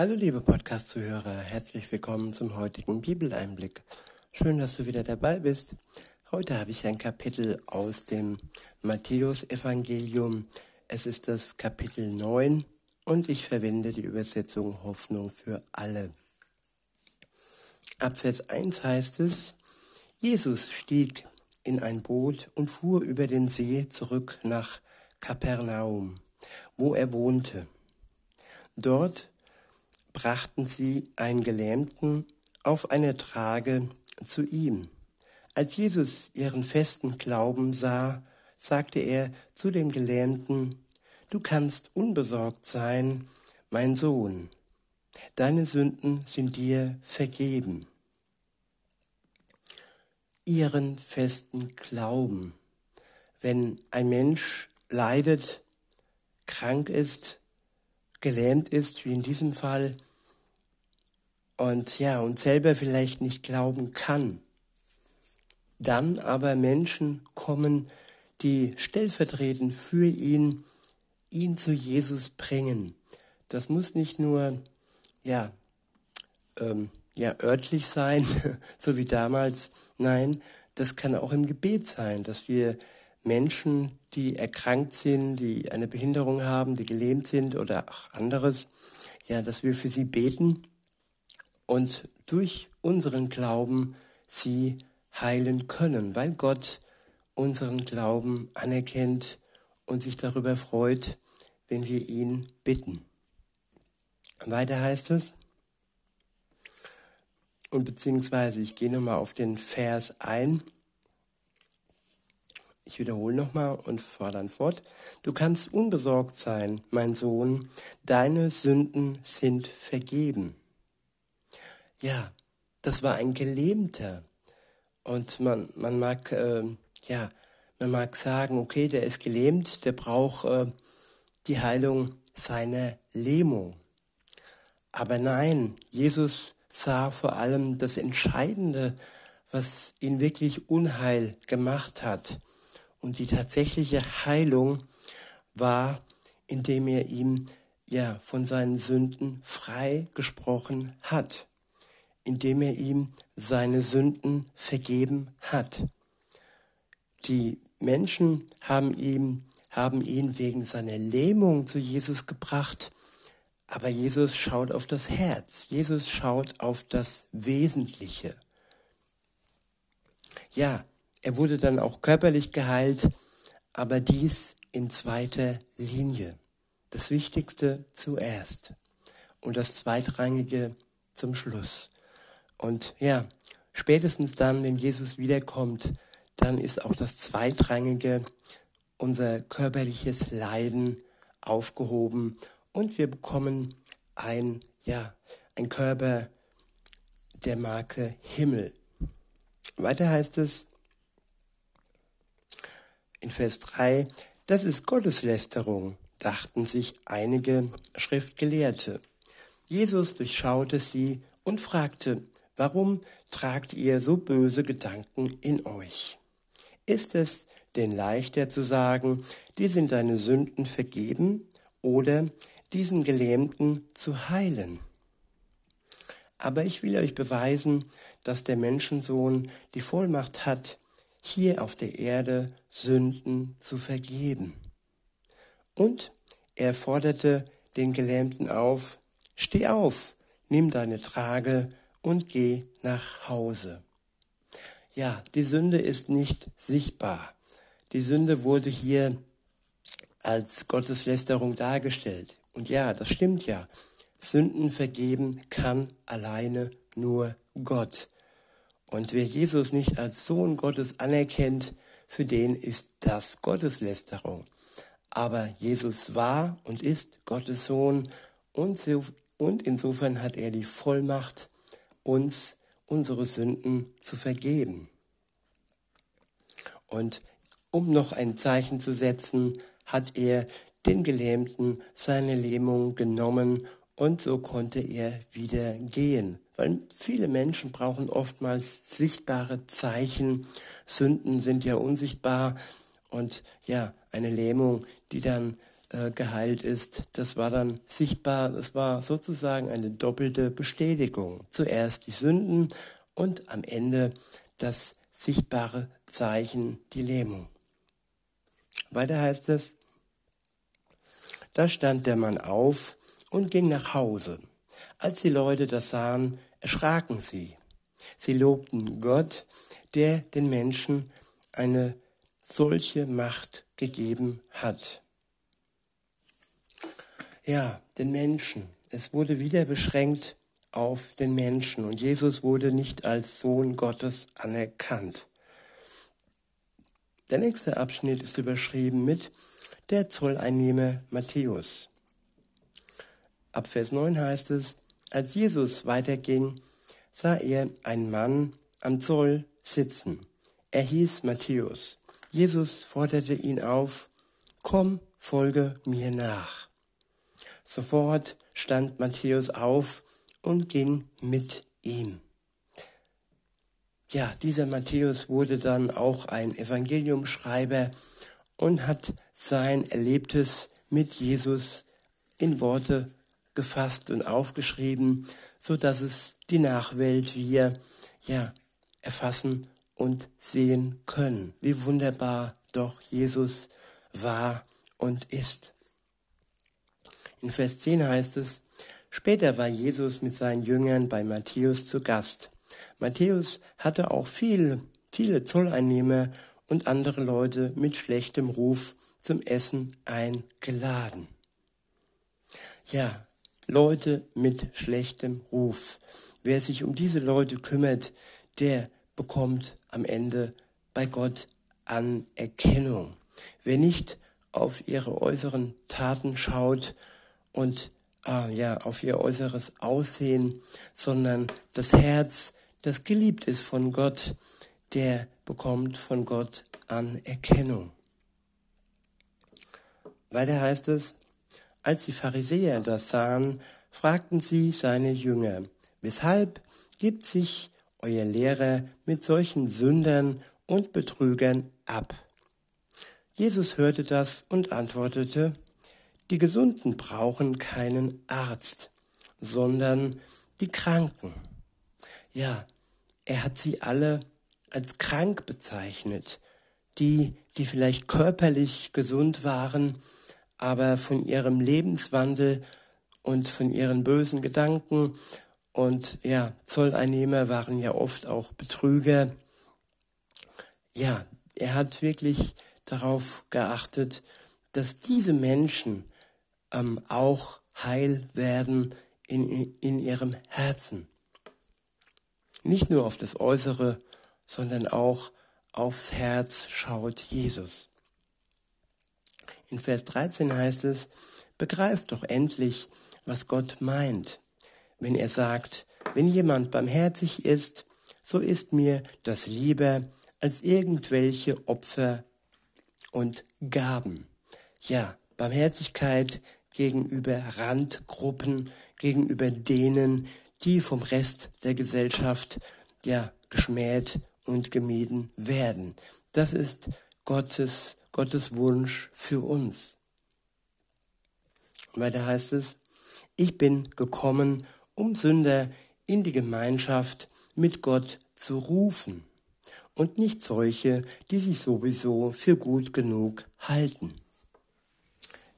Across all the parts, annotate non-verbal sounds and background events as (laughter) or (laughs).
Hallo liebe Podcast-Zuhörer, herzlich willkommen zum heutigen Bibeleinblick. Schön, dass du wieder dabei bist. Heute habe ich ein Kapitel aus dem Matthäus-Evangelium. Es ist das Kapitel 9 und ich verwende die Übersetzung Hoffnung für alle. Ab Vers 1 heißt es, Jesus stieg in ein Boot und fuhr über den See zurück nach Kapernaum, wo er wohnte. Dort brachten sie einen Gelähmten auf eine Trage zu ihm. Als Jesus ihren festen Glauben sah, sagte er zu dem Gelähmten, Du kannst unbesorgt sein, mein Sohn, deine Sünden sind dir vergeben. Ihren festen Glauben. Wenn ein Mensch leidet, krank ist, gelähmt ist, wie in diesem Fall, und ja, und selber vielleicht nicht glauben kann, dann aber Menschen kommen, die stellvertretend für ihn, ihn zu Jesus bringen. Das muss nicht nur, ja, ähm, ja, örtlich sein, (laughs) so wie damals. Nein, das kann auch im Gebet sein, dass wir Menschen, die erkrankt sind, die eine Behinderung haben, die gelähmt sind oder auch anderes, ja, dass wir für sie beten und durch unseren Glauben sie heilen können, weil Gott unseren Glauben anerkennt und sich darüber freut, wenn wir ihn bitten. Weiter heißt es, und beziehungsweise ich gehe nochmal auf den Vers ein, ich wiederhole nochmal und fahre dann fort. Du kannst unbesorgt sein, mein Sohn, deine Sünden sind vergeben. Ja, das war ein Gelähmter. Und man, man mag, äh, ja, man mag sagen, okay, der ist gelähmt, der braucht äh, die Heilung seiner Lähmung. Aber nein, Jesus sah vor allem das Entscheidende, was ihn wirklich Unheil gemacht hat. Und die tatsächliche Heilung war, indem er ihm ja von seinen Sünden frei gesprochen hat, indem er ihm seine Sünden vergeben hat. Die Menschen haben ihm haben ihn wegen seiner Lähmung zu Jesus gebracht, aber Jesus schaut auf das Herz. Jesus schaut auf das Wesentliche. Ja, er wurde dann auch körperlich geheilt, aber dies in zweiter Linie. Das Wichtigste zuerst und das Zweitrangige zum Schluss. Und ja, spätestens dann, wenn Jesus wiederkommt, dann ist auch das Zweitrangige, unser körperliches Leiden aufgehoben und wir bekommen ein, ja, ein Körper der Marke Himmel. Weiter heißt es, in Vers 3, das ist Gotteslästerung, dachten sich einige Schriftgelehrte. Jesus durchschaute sie und fragte, warum tragt ihr so böse Gedanken in euch? Ist es denn leichter zu sagen, dir sind deine Sünden vergeben oder diesen Gelähmten zu heilen? Aber ich will euch beweisen, dass der Menschensohn die Vollmacht hat, hier auf der Erde Sünden zu vergeben. Und er forderte den Gelähmten auf, steh auf, nimm deine Trage und geh nach Hause. Ja, die Sünde ist nicht sichtbar. Die Sünde wurde hier als Gotteslästerung dargestellt. Und ja, das stimmt ja. Sünden vergeben kann alleine nur Gott. Und wer Jesus nicht als Sohn Gottes anerkennt, für den ist das Gotteslästerung. Aber Jesus war und ist Gottes Sohn und, so, und insofern hat er die Vollmacht, uns unsere Sünden zu vergeben. Und um noch ein Zeichen zu setzen, hat er den Gelähmten seine Lähmung genommen und so konnte er wieder gehen. Weil viele Menschen brauchen oftmals sichtbare Zeichen. Sünden sind ja unsichtbar und ja, eine Lähmung, die dann äh, geheilt ist, das war dann sichtbar, das war sozusagen eine doppelte Bestätigung. Zuerst die Sünden und am Ende das sichtbare Zeichen, die Lähmung. Weiter heißt es, da stand der Mann auf und ging nach Hause. Als die Leute das sahen, erschraken sie. Sie lobten Gott, der den Menschen eine solche Macht gegeben hat. Ja, den Menschen. Es wurde wieder beschränkt auf den Menschen und Jesus wurde nicht als Sohn Gottes anerkannt. Der nächste Abschnitt ist überschrieben mit der Zolleinnehmer Matthäus. Ab Vers 9 heißt es, als Jesus weiterging, sah er einen Mann am Zoll sitzen. Er hieß Matthäus. Jesus forderte ihn auf, komm, folge mir nach. Sofort stand Matthäus auf und ging mit ihm. Ja, dieser Matthäus wurde dann auch ein Evangeliumschreiber und hat sein Erlebtes mit Jesus in Worte gefasst und aufgeschrieben, so dass es die Nachwelt wir ja erfassen und sehen können, wie wunderbar doch Jesus war und ist. In Vers 10 heißt es, später war Jesus mit seinen Jüngern bei Matthäus zu Gast. Matthäus hatte auch viele, viele Zolleinnehmer und andere Leute mit schlechtem Ruf zum Essen eingeladen. Ja, Leute mit schlechtem Ruf. Wer sich um diese Leute kümmert, der bekommt am Ende bei Gott Anerkennung. Wer nicht auf ihre äußeren Taten schaut und ah, ja, auf ihr äußeres Aussehen, sondern das Herz, das geliebt ist von Gott, der bekommt von Gott Anerkennung. Weiter heißt es, als die Pharisäer das sahen, fragten sie seine Jünger, weshalb gibt sich euer Lehrer mit solchen Sündern und Betrügern ab? Jesus hörte das und antwortete, die Gesunden brauchen keinen Arzt, sondern die Kranken. Ja, er hat sie alle als krank bezeichnet, die, die vielleicht körperlich gesund waren, aber von ihrem Lebenswandel und von ihren bösen Gedanken und ja, Zolleinnehmer waren ja oft auch Betrüger. Ja, er hat wirklich darauf geachtet, dass diese Menschen ähm, auch heil werden in, in ihrem Herzen. Nicht nur auf das Äußere, sondern auch aufs Herz schaut Jesus. In Vers 13 heißt es, begreift doch endlich, was Gott meint, wenn er sagt, wenn jemand barmherzig ist, so ist mir das lieber als irgendwelche Opfer und Gaben. Ja, Barmherzigkeit gegenüber Randgruppen, gegenüber denen, die vom Rest der Gesellschaft ja geschmäht und gemieden werden. Das ist Gottes Gottes Wunsch für uns. Weiter heißt es, ich bin gekommen, um Sünder in die Gemeinschaft mit Gott zu rufen und nicht solche, die sich sowieso für gut genug halten.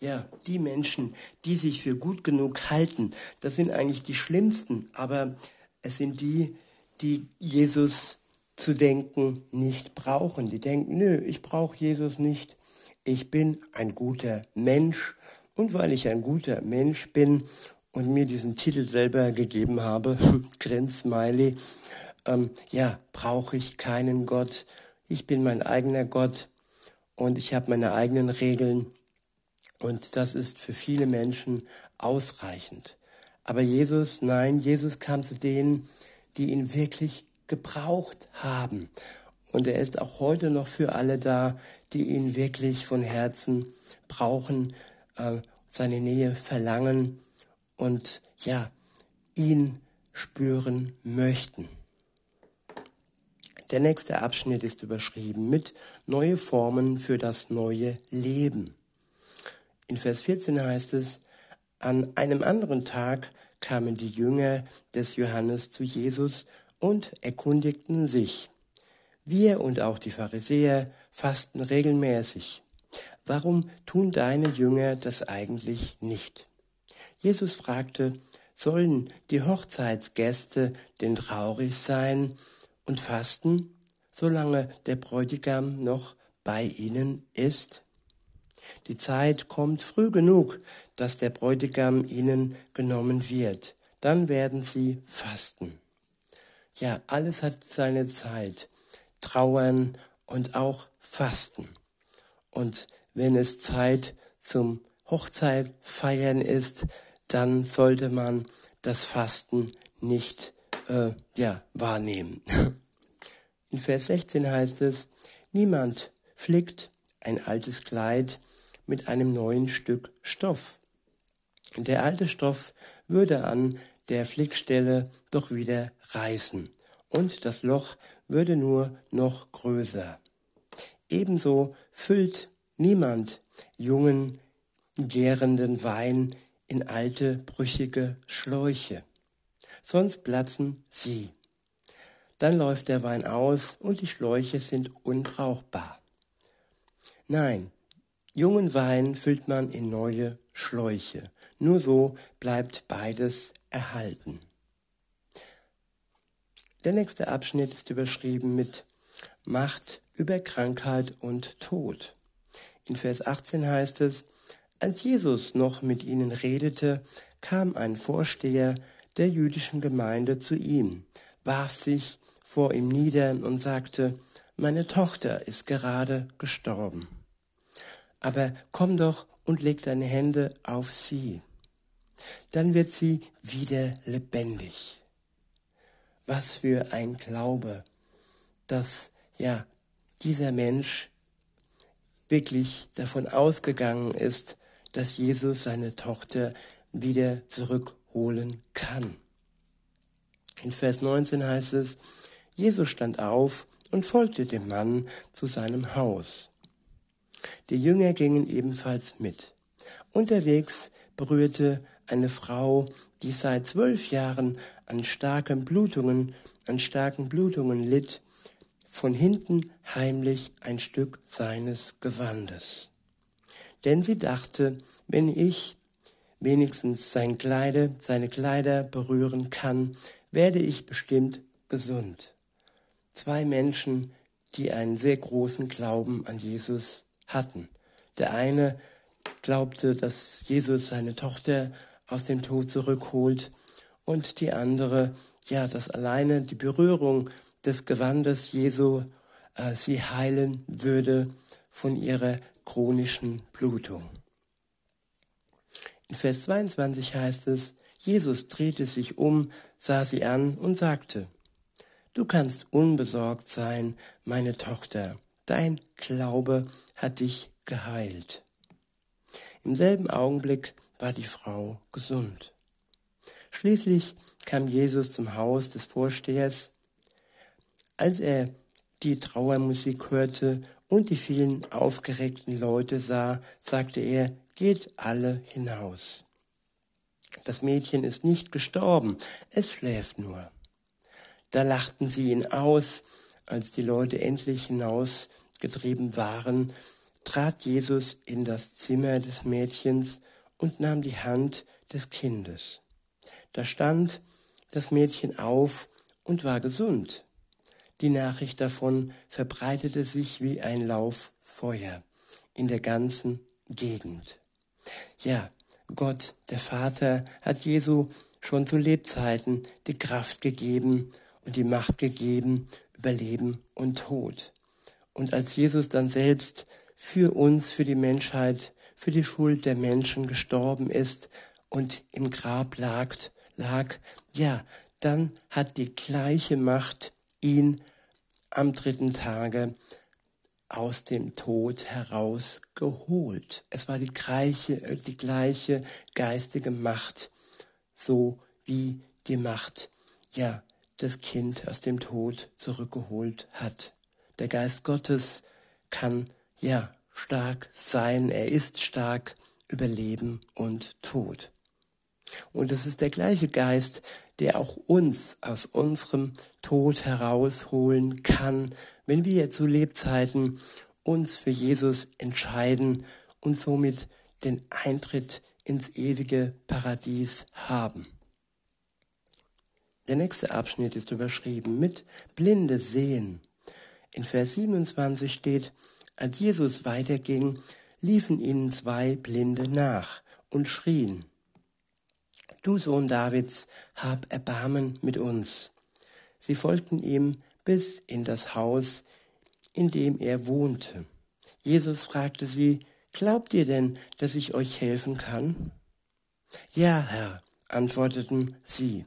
Ja, die Menschen, die sich für gut genug halten, das sind eigentlich die schlimmsten, aber es sind die, die Jesus zu denken nicht brauchen. Die denken, nö, ich brauche Jesus nicht. Ich bin ein guter Mensch. Und weil ich ein guter Mensch bin und mir diesen Titel selber gegeben habe, (laughs) Grins-Smiley, ähm, ja, brauche ich keinen Gott. Ich bin mein eigener Gott und ich habe meine eigenen Regeln. Und das ist für viele Menschen ausreichend. Aber Jesus, nein, Jesus kam zu denen, die ihn wirklich gebraucht haben. Und er ist auch heute noch für alle da, die ihn wirklich von Herzen brauchen, äh, seine Nähe verlangen und ja, ihn spüren möchten. Der nächste Abschnitt ist überschrieben mit neue Formen für das neue Leben. In Vers 14 heißt es, an einem anderen Tag kamen die Jünger des Johannes zu Jesus und erkundigten sich. Wir und auch die Pharisäer fasten regelmäßig. Warum tun deine Jünger das eigentlich nicht? Jesus fragte, sollen die Hochzeitsgäste denn traurig sein und fasten, solange der Bräutigam noch bei ihnen ist? Die Zeit kommt früh genug, dass der Bräutigam ihnen genommen wird. Dann werden sie fasten. Ja, alles hat seine Zeit. Trauern und auch Fasten. Und wenn es Zeit zum Hochzeit feiern ist, dann sollte man das Fasten nicht äh, ja, wahrnehmen. (laughs) In Vers 16 heißt es, niemand flickt ein altes Kleid mit einem neuen Stück Stoff. Der alte Stoff würde an der Flickstelle doch wieder reißen und das Loch würde nur noch größer. Ebenso füllt niemand jungen, gärenden Wein in alte, brüchige Schläuche, sonst platzen sie. Dann läuft der Wein aus und die Schläuche sind unbrauchbar. Nein, jungen Wein füllt man in neue Schläuche. Nur so bleibt beides erhalten. Der nächste Abschnitt ist überschrieben mit Macht über Krankheit und Tod. In Vers 18 heißt es, als Jesus noch mit ihnen redete, kam ein Vorsteher der jüdischen Gemeinde zu ihm, warf sich vor ihm nieder und sagte, meine Tochter ist gerade gestorben. Aber komm doch und leg deine Hände auf sie. Dann wird sie wieder lebendig. Was für ein Glaube, dass ja dieser Mensch wirklich davon ausgegangen ist, dass Jesus seine Tochter wieder zurückholen kann. In Vers 19 heißt es, Jesus stand auf und folgte dem Mann zu seinem Haus. Die Jünger gingen ebenfalls mit. Unterwegs berührte eine Frau, die seit zwölf Jahren an starken Blutungen, an starken Blutungen litt, von hinten heimlich ein Stück seines Gewandes. Denn sie dachte, wenn ich wenigstens sein Kleide, seine Kleider berühren kann, werde ich bestimmt gesund. Zwei Menschen, die einen sehr großen Glauben an Jesus hatten. Der eine glaubte, dass Jesus seine Tochter aus dem Tod zurückholt und die andere, ja, dass alleine die Berührung des Gewandes Jesu äh, sie heilen würde von ihrer chronischen Blutung. In Vers 22 heißt es, Jesus drehte sich um, sah sie an und sagte, Du kannst unbesorgt sein, meine Tochter, dein Glaube hat dich geheilt. Im selben Augenblick war die Frau gesund. Schließlich kam Jesus zum Haus des Vorstehers. Als er die Trauermusik hörte und die vielen aufgeregten Leute sah, sagte er, geht alle hinaus. Das Mädchen ist nicht gestorben, es schläft nur. Da lachten sie ihn aus, als die Leute endlich hinausgetrieben waren, trat Jesus in das Zimmer des Mädchens und nahm die Hand des Kindes. Da stand das Mädchen auf und war gesund. Die Nachricht davon verbreitete sich wie ein Lauffeuer in der ganzen Gegend. Ja, Gott, der Vater, hat Jesu schon zu Lebzeiten die Kraft gegeben und die Macht gegeben über Leben und Tod. Und als Jesus dann selbst für uns, für die Menschheit, für die Schuld der Menschen gestorben ist und im Grab lag, lag, ja, dann hat die gleiche Macht ihn am dritten Tage aus dem Tod herausgeholt. Es war die gleiche, die gleiche geistige Macht, so wie die Macht, ja, das Kind aus dem Tod zurückgeholt hat. Der Geist Gottes kann ja, stark sein. Er ist stark über Leben und Tod. Und es ist der gleiche Geist, der auch uns aus unserem Tod herausholen kann, wenn wir zu Lebzeiten uns für Jesus entscheiden und somit den Eintritt ins ewige Paradies haben. Der nächste Abschnitt ist überschrieben mit Blinde sehen. In Vers 27 steht, als Jesus weiterging, liefen ihnen zwei Blinde nach und schrien, Du Sohn Davids, hab Erbarmen mit uns. Sie folgten ihm bis in das Haus, in dem er wohnte. Jesus fragte sie, Glaubt ihr denn, dass ich euch helfen kann? Ja, Herr, antworteten sie.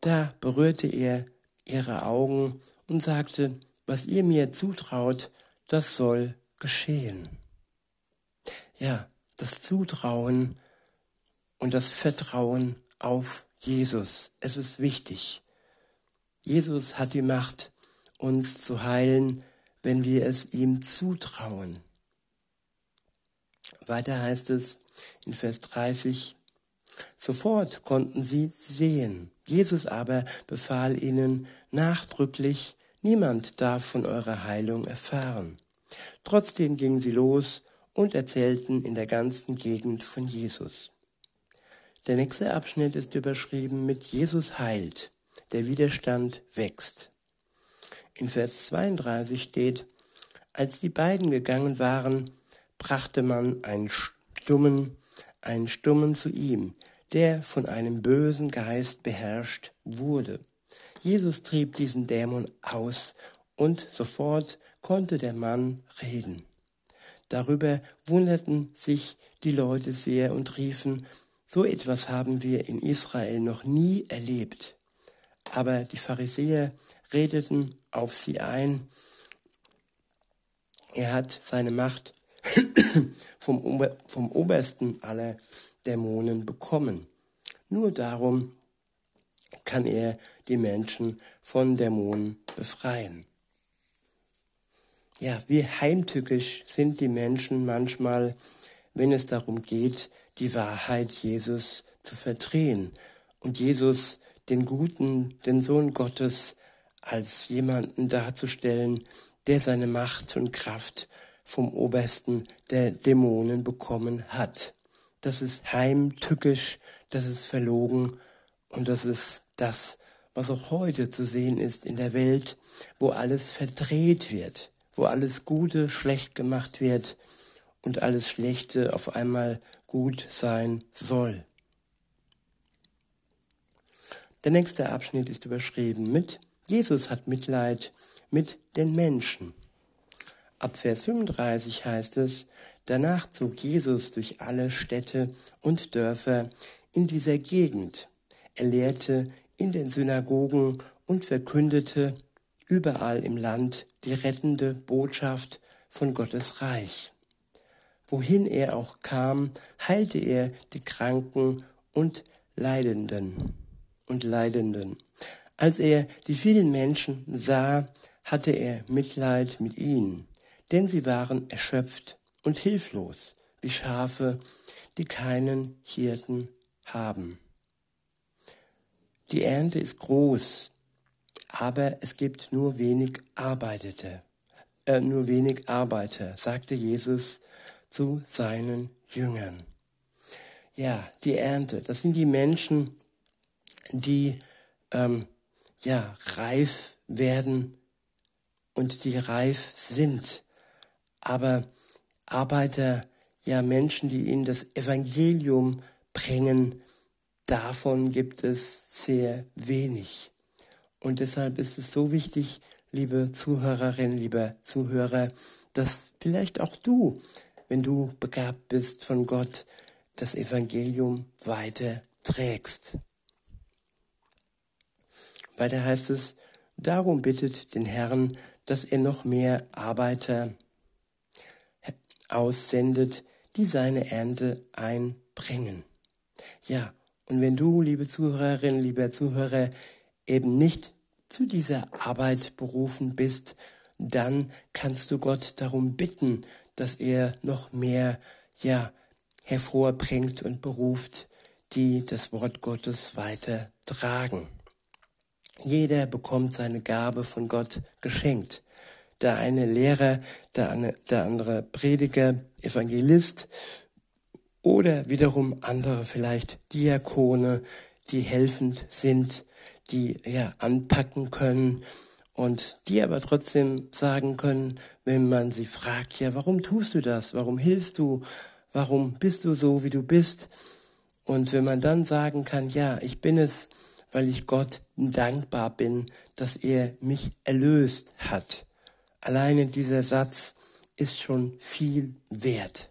Da berührte er ihre Augen und sagte, was ihr mir zutraut, das soll geschehen. Ja, das Zutrauen und das Vertrauen auf Jesus. Es ist wichtig. Jesus hat die Macht, uns zu heilen, wenn wir es ihm zutrauen. Weiter heißt es in Vers 30, sofort konnten sie sehen. Jesus aber befahl ihnen nachdrücklich, niemand darf von eurer Heilung erfahren. Trotzdem gingen sie los und erzählten in der ganzen Gegend von Jesus. Der nächste Abschnitt ist überschrieben mit Jesus heilt. Der Widerstand wächst. In Vers 32 steht, als die beiden gegangen waren, brachte man einen Stummen, einen Stummen zu ihm, der von einem bösen Geist beherrscht wurde. Jesus trieb diesen Dämon aus und sofort konnte der Mann reden. Darüber wunderten sich die Leute sehr und riefen, so etwas haben wir in Israel noch nie erlebt. Aber die Pharisäer redeten auf sie ein. Er hat seine Macht (coughs) vom, Ober vom Obersten aller Dämonen bekommen. Nur darum kann er die Menschen von Dämonen befreien. Ja, wie heimtückisch sind die Menschen manchmal, wenn es darum geht, die Wahrheit Jesus zu verdrehen und Jesus, den Guten, den Sohn Gottes, als jemanden darzustellen, der seine Macht und Kraft vom Obersten der Dämonen bekommen hat. Das ist heimtückisch, das ist verlogen und das ist das, was auch heute zu sehen ist in der Welt, wo alles verdreht wird, wo alles Gute schlecht gemacht wird und alles Schlechte auf einmal gut sein soll. Der nächste Abschnitt ist überschrieben mit Jesus hat Mitleid mit den Menschen. Ab Vers 35 heißt es, danach zog Jesus durch alle Städte und Dörfer in dieser Gegend. Er lehrte in den Synagogen und verkündete überall im Land die rettende Botschaft von Gottes Reich. Wohin er auch kam, heilte er die Kranken und Leidenden und Leidenden. Als er die vielen Menschen sah, hatte er Mitleid mit ihnen, denn sie waren erschöpft und hilflos, wie Schafe, die keinen Hirten haben. Die Ernte ist groß, aber es gibt nur wenig Arbeitete, äh, nur wenig Arbeiter, sagte Jesus zu seinen Jüngern. Ja, die Ernte, das sind die Menschen, die ähm, ja, reif werden und die reif sind. Aber Arbeiter, ja Menschen, die ihnen das Evangelium bringen, davon gibt es sehr wenig. Und deshalb ist es so wichtig, liebe Zuhörerin, lieber Zuhörer, dass vielleicht auch du, wenn du begabt bist von Gott, das Evangelium weiter trägst. Weiter heißt es, darum bittet den Herrn, dass er noch mehr Arbeiter aussendet, die seine Ernte einbringen. Ja, und wenn du, liebe Zuhörerin, lieber Zuhörer, eben nicht zu dieser Arbeit berufen bist, dann kannst du Gott darum bitten, dass er noch mehr, ja, hervorbringt und beruft, die das Wort Gottes weiter tragen. Jeder bekommt seine Gabe von Gott geschenkt. Der eine Lehrer, der, eine, der andere Prediger, Evangelist oder wiederum andere vielleicht Diakone, die helfend sind, die ja anpacken können und die aber trotzdem sagen können, wenn man sie fragt, ja, warum tust du das? Warum hilfst du? Warum bist du so, wie du bist? Und wenn man dann sagen kann, ja, ich bin es, weil ich Gott dankbar bin, dass er mich erlöst hat. Alleine dieser Satz ist schon viel wert.